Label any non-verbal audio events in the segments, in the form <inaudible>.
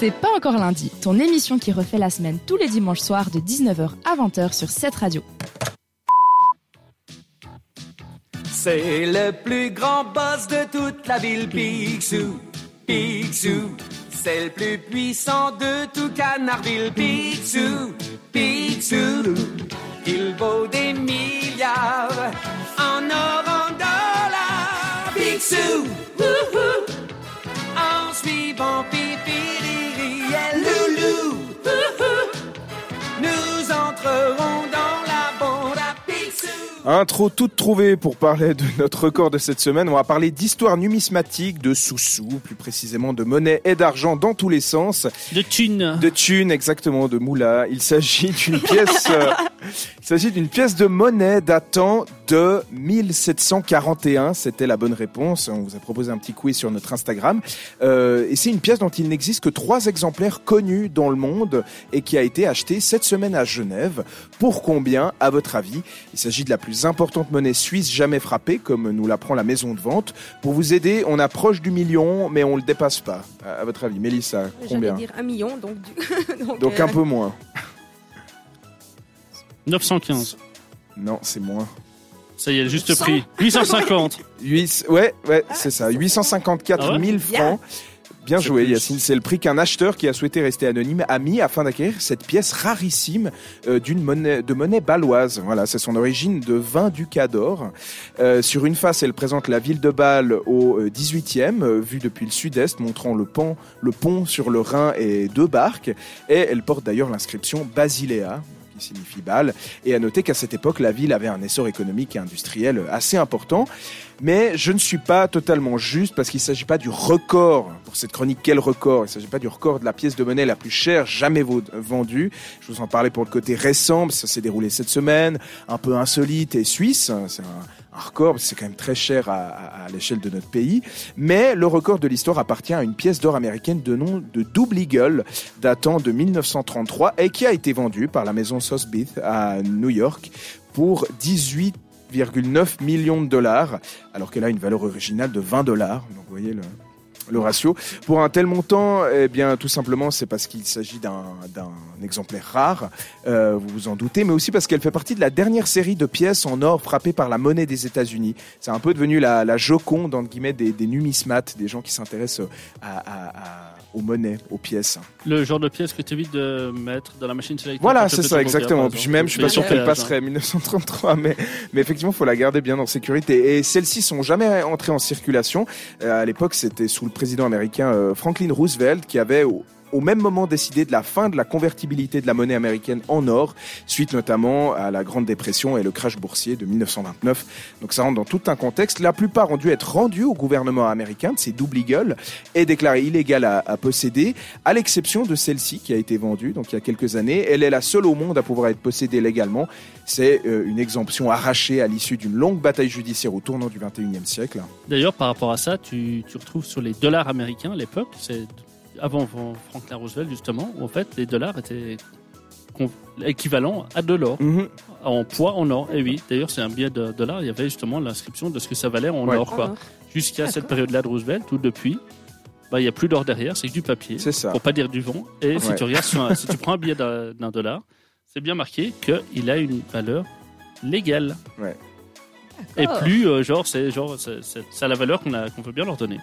C'est pas encore lundi, ton émission qui refait la semaine tous les dimanches soirs de 19h à 20h sur cette radio. C'est le plus grand boss de toute la ville, Picsou. Picsou. C'est le plus puissant de tout Canardville, Picsou. Picsou. Il vaut des milliards en or, en dollars. Picsou. Intro toute trouvée pour parler de notre record de cette semaine. On va parler d'histoire numismatique, de sous-sous, plus précisément de monnaie et d'argent dans tous les sens. De thunes. De thunes, exactement, de moula. Il s'agit d'une pièce, euh, il s'agit d'une pièce de monnaie datant de 1741. C'était la bonne réponse. On vous a proposé un petit quiz sur notre Instagram. Euh, et c'est une pièce dont il n'existe que trois exemplaires connus dans le monde et qui a été achetée cette semaine à Genève. Pour combien, à votre avis? Il s'agit de la plus importante monnaie suisse jamais frappée, comme nous l'apprend la maison de vente. Pour vous aider, on approche du million, mais on le dépasse pas. À à votre avis, Mélissa, J'allais combien? dire un million, donc du... <laughs> donc, Donc euh, un peu moins. 915. Non, c'est moins. Ça y est, le juste prix. 850. 8, <laughs> ouais, ouais, c'est ça. 854 Ah ouais 000 francs. Bien joué. Yacine. C'est le prix qu'un acheteur qui a souhaité rester anonyme a mis afin d'acquérir cette pièce rarissime euh, d'une monnaie, de monnaie bâloise. Voilà, c'est son origine de vin du Cador. Euh, sur une face, elle présente la ville de Bâle au euh, 18e, euh, vue depuis le sud-est, montrant le pont, le pont sur le Rhin et deux barques. Et elle porte d'ailleurs l'inscription Basilea signifie Bâle. Et à noter qu'à cette époque, la ville avait un essor économique et industriel assez important. Mais je ne suis pas totalement juste parce qu'il ne s'agit pas du record pour cette chronique. Quel record? Il ne s'agit pas du record de la pièce de monnaie la plus chère jamais vendue. Je vous en parlais pour le côté récent, parce que ça s'est déroulé cette semaine, un peu insolite et suisse. Un, un record, c'est quand même très cher à, l'échelle de notre pays. Mais le record de l'histoire appartient à une pièce d'or américaine de nom de Double Eagle, datant de 1933 et qui a été vendue par la maison Sotheby's à New York pour 18 1,9 millions de dollars, alors qu'elle a une valeur originale de 20 dollars. Donc voyez le, le ratio. Pour un tel montant, eh bien, tout simplement, c'est parce qu'il s'agit d'un d'un exemplaire rare, euh, vous vous en doutez, mais aussi parce qu'elle fait partie de la dernière série de pièces en or frappées par la monnaie des États-Unis. C'est un peu devenu la, la Joconde, entre guillemets, des, des numismates, des gens qui s'intéressent à, à- à- aux monnaies, aux pièces. Le genre de pièce que tu évites de mettre dans la machine sélective. Voilà, c'est ça, exactement. Puis même, je suis pas sûr qu'elle passerait 1933, mais, mais effectivement, faut la garder bien en sécurité. Et celles-ci sont jamais entrées en circulation. Euh, à l'époque, c'était sous le président américain euh, Franklin Roosevelt qui avait au, même moment décidé de la fin de la convertibilité de la monnaie américaine en or, suite notamment à la Grande Dépression et le crash boursier de 1929. Donc ça rentre dans tout un contexte. La plupart ont dû être rendus au gouvernement américain de ces double eagle et déclarées illégales à, à posséder, à l'exception de celle-ci qui a été vendue donc il y a quelques années. Elle est la seule au monde à pouvoir être possédée légalement. C'est euh, une exemption arrachée à l'issue d'une longue bataille judiciaire au tournant du 21e siècle. D'ailleurs, par rapport à ça, tu, tu retrouves sur les dollars américains à l'époque, c'est avant Franklin Roosevelt justement, où en fait les dollars étaient équivalents à de l'or, Mhm. en poids en or. Et oui, d'ailleurs, c'est un billet de dollars, il y avait justement l'inscription de ce que ça valait en Ouais. or. Quoi. Jusqu'à cette période-là de Roosevelt, où depuis, bah, il n'y a plus d'or derrière, c'est que du papier, C'est ça. pour pas dire du vent. Et si Ouais. tu regardes, sur un- si tu prends un billet d'un dollar, c'est bien marqué qu'il a une valeur légale. Et D'accord. plus, euh, genre, c'est genre, c'est- c'est- ça a la valeur qu'on a- qu'on veut bien leur donner.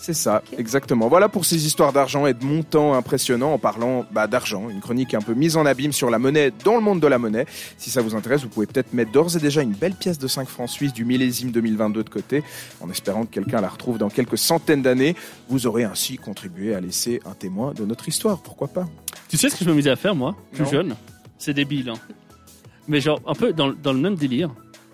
C'est ça, exactement. Voilà pour ces histoires d'argent et de montants impressionnants en parlant bah, d'argent. Une chronique un peu mise en abîme sur la monnaie dans le monde de la monnaie. Si ça vous intéresse, vous pouvez peut-être mettre d'ores et déjà une belle pièce de 5 francs suisses du millésime 2022 de côté, en espérant que quelqu'un la retrouve dans quelques centaines d'années. Vous aurez ainsi contribué à laisser un témoin de notre histoire, pourquoi pas Tu sais ce que je me misais à faire, moi, plus Non. jeune? C'est débile, hein. Mais genre, un peu dans, le- dans le même délire.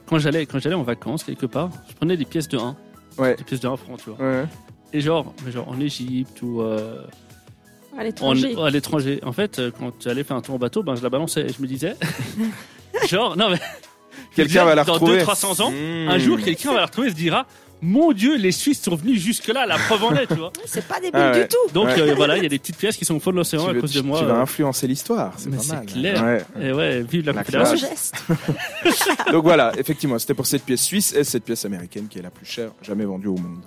Quand j'allais, quand j'allais en vacances, quelque part, je prenais des pièces de 1. Ouais. Des pièces de 1 franc, tu vois. Ouais. Et genre, mais genre en Égypte ou euh, À en- l'étranger. à l'étranger. En fait, euh, quand tu allais faire un tour en bateau, ben, je la balançais et je me disais. <laughs> genre, non mais. Quelqu'un va la dans retrouver. 200-300 ans, Mmh. un jour, quelqu'un va la retrouver et se dira Mon Dieu, les Suisses sont venus jusque-là, la preuve en est, tu vois. <laughs> C'est pas débile Ah ouais. du tout. Donc Ouais. euh, voilà, il y a des petites pièces qui sont au fond de l'océan tu, à cause de moi. tu vas euh. influencer l'histoire, c'est pas c'est mal. clair. Ouais. Et ouais, vive la La Bon Confédération. geste. <laughs> Donc voilà, effectivement, c'était pour cette pièce suisse et cette pièce américaine qui est la plus chère jamais vendue au monde.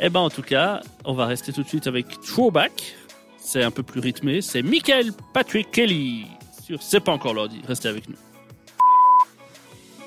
Eh ben en tout cas, on va rester tout de suite avec Throwback. c'est un peu plus rythmé. C'est Michael Patrick Kelly sur C'est pas encore lundi. Restez avec nous.